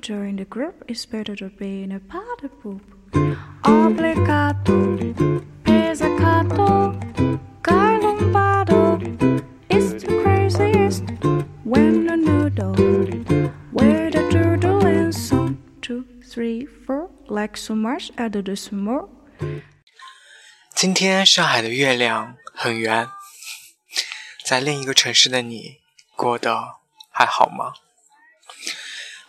join the group, it's better to be in a party group. Obligato, pizzicato, galombado. It's the craziest when the noodle, with a doodle and some two, three, four, like so much, I do this more. 今天上海的月亮很圆，在另一个城市的你过得还好吗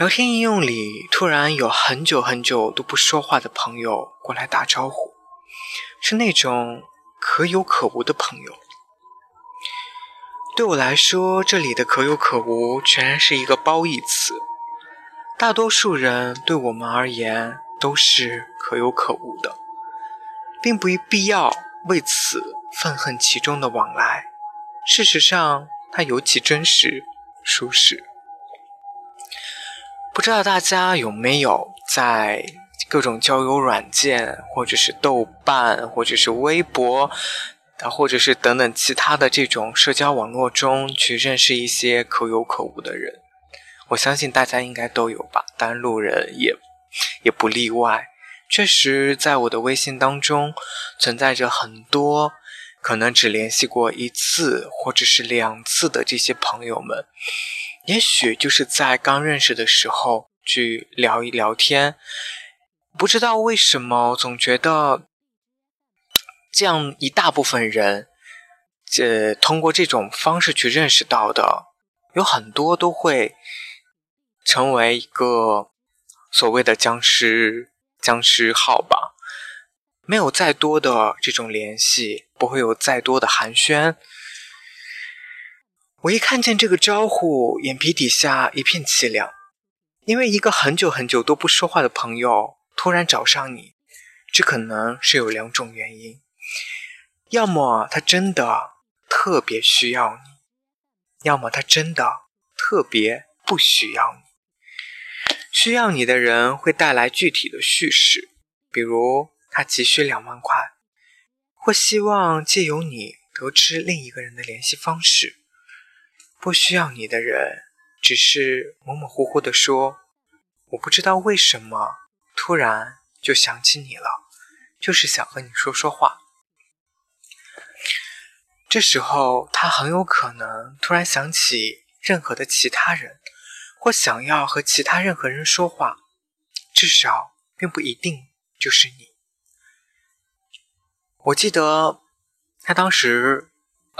聊天应用里突然有很久很久都不说话的朋友过来打招呼，是那种可有可无的朋友。对我来说，这里的可有可无全然是一个褒义词。大多数人对我们而言都是可有可无的，并不必要为此愤恨其中的往来。事实上，它尤其真实、舒适。不知道大家有没有在各种交友软件，或者是豆瓣，或者是微博。啊，或者是等等其他的这种社交网络中去认识一些可有可无的人，我相信大家应该都有吧，当然路人也也不例外。确实，在我的微信当中存在着很多可能只联系过一次或者是两次的这些朋友们，也许就是在刚认识的时候去聊一聊天，不知道为什么总觉得。这样一大部分人，这通过这种方式去认识到的，有很多都会成为一个所谓的僵尸僵尸号吧。没有再多的这种联系，不会有再多的寒暄。我一看见这个招呼，眼皮底下一片凄凉，因为一个很久很久都不说话的朋友突然找上你，这可能是有两种原因。要么他真的特别需要你，要么他真的特别不需要你。需要你的人会带来具体的叙事，比如他急需两万块，或希望借由你得知另一个人的联系方式。不需要你的人只是模模糊糊的说：“我不知道为什么突然就想起你了，就是想和你说说话。”这时候，他很有可能突然想起任何的其他人，或想要和其他任何人说话，至少并不一定就是你。我记得他当时，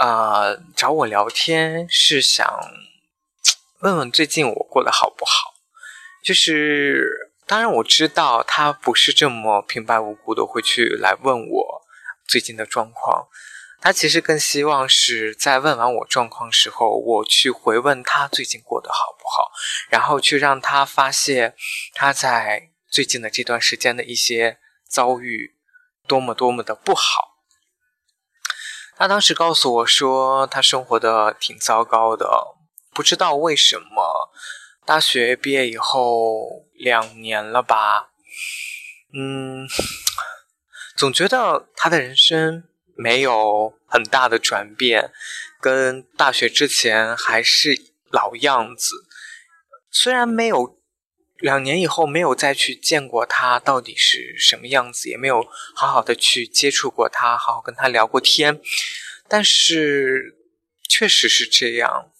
呃，找我聊天是想问问最近我过得好不好。就是，当然我知道他不是这么平白无故的会去来问我最近的状况。他其实更希望是在问完我状况时候，我去回问他最近过得好不好，然后去让他发泄他在最近的这段时间的一些遭遇多么多么的不好。他当时告诉我说，他生活的挺糟糕的，不知道为什么，大学毕业以后两年了吧，嗯，总觉得他的人生。没有很大的转变，跟大学之前还是老样子。虽然没有两年以后没有再去见过他到底是什么样子，也没有好好的去接触过他，好好跟他聊过天，但是确实是这样。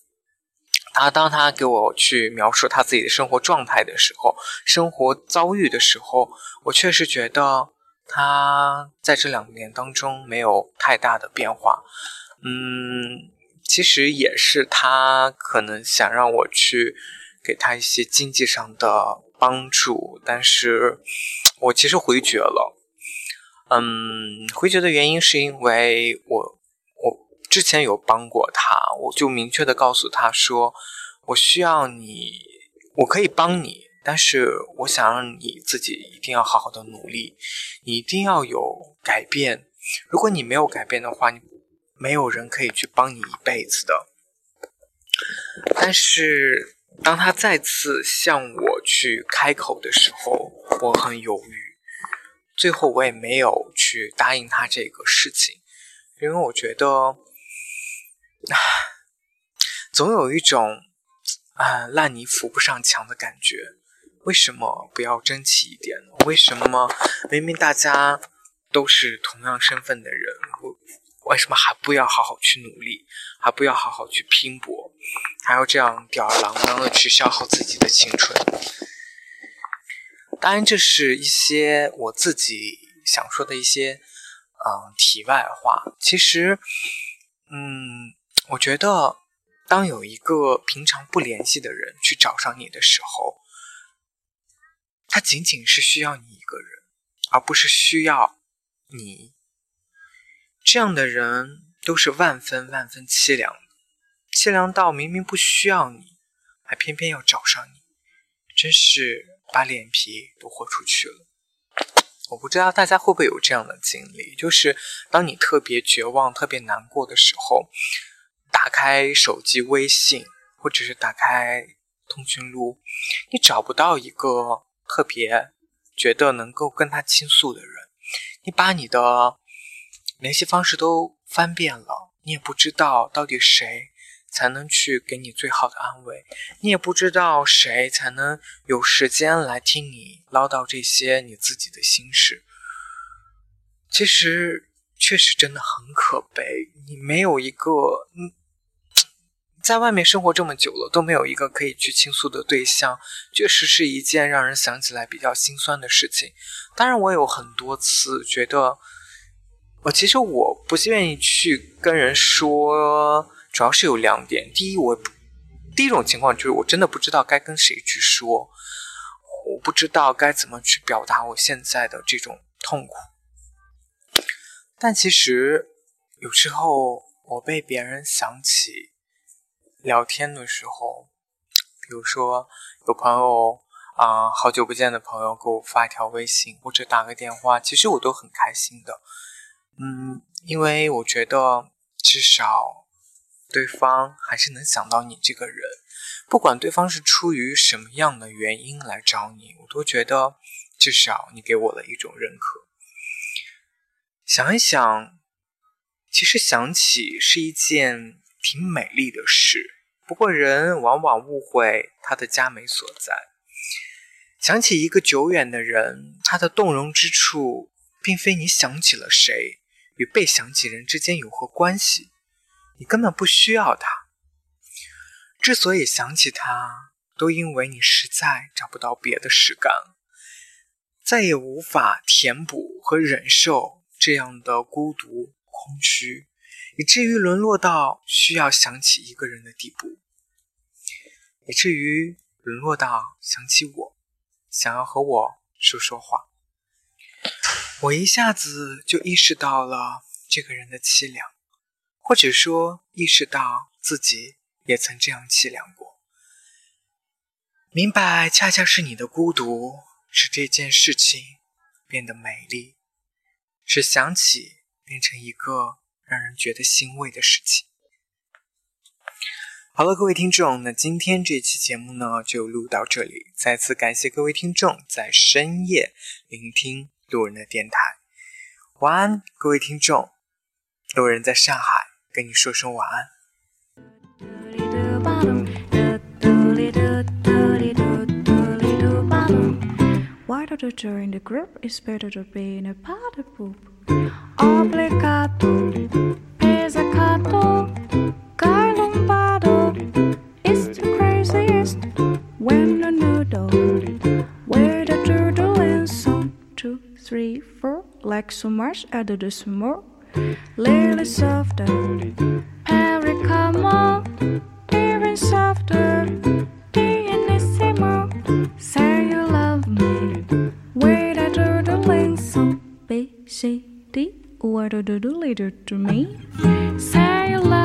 他当他给我去描述他自己的生活状态的时候，生活遭遇的时候，我确实觉得。他在这两年当中没有太大的变化，嗯，其实也是他可能想让我去给他一些经济上的帮助，但是我其实回绝了，嗯，回绝的原因是因为我我之前有帮过他，我就明确的告诉他说，我需要你，我可以帮你，但是我想让你自己一定要好好的努力，你一定要有改变。如果你没有改变的话，你没有人可以去帮你一辈子的。但是当他再次向我去开口的时候，我很犹豫，最后我也没有去答应他这个事情，因为我觉得，总有一种啊烂泥扶不上墙的感觉。为什么不要争气一点呢？为什么明明大家都是同样身份的人，为什么还不要好好去努力，还不要好好去拼搏，还要这样吊儿郎当的去消耗自己的青春？当然，这是一些我自己想说的一些嗯题外话。其实，嗯，我觉得当有一个平常不联系的人去找上你的时候，他仅仅是需要你一个人，而不是需要你。这样的人都是万分万分凄凉，凄凉到明明不需要你，还偏偏要找上你，真是把脸皮都豁出去了。我不知道大家会不会有这样的经历，就是当你特别绝望、特别难过的时候，打开手机微信，或者是打开通讯录，你找不到一个。特别觉得能够跟他倾诉的人，你把你的联系方式都翻遍了，你也不知道到底谁才能去给你最好的安慰，你也不知道谁才能有时间来听你唠叨这些你自己的心事。其实确实真的很可悲，你没有一个嗯。在外面生活这么久了，都没有一个可以去倾诉的对象，确实是一件让人想起来比较心酸的事情。当然，我有很多次觉得，我其实我不愿意去跟人说，主要是有两点。第一，我第一种情况就是我真的不知道该跟谁去说，我不知道该怎么去表达我现在的这种痛苦。但其实有时候我被别人想起。聊天的时候，比如说有朋友啊，好久不见的朋友给我发一条微信或者打个电话，其实我都很开心的。嗯，因为我觉得至少对方还是能想到你这个人，不管对方是出于什么样的原因来找你，我都觉得至少你给我了一种认可。想一想，其实想起是一件。挺美丽的事，不过人往往误会它的佳美所在。想起一个久远的人，他的动容之处，并非你想起了谁，与被想起人之间有何关系？你根本不需要他。之所以想起他，都因为你实在找不到别的事干了，再也无法填补和忍受这样的孤独空虚。以至于沦落到需要想起一个人的地步，以至于沦落到想起我，想要和我说说话。我一下子就意识到了这个人的凄凉，或者说意识到自己也曾这样凄凉过。明白，恰恰是你的孤独，使这件事情变得美丽，使想起变成一个。让人觉得欣慰的事情。好了，各位听众，那今天这期节目呢就录到这里。再次感谢各位听众在深夜聆听路人的电台。晚安，各位听众。路人在上海跟你说声晚安。Obligato, pizzicato, garlombado. It's the craziest when a noodle with a turtle and some two, three, four. Like so much, add this more. Lily softer, pericamo, even softer. Pianissimo, say you love me. With a turtle and some B, C, D. What do do later to me? Say you love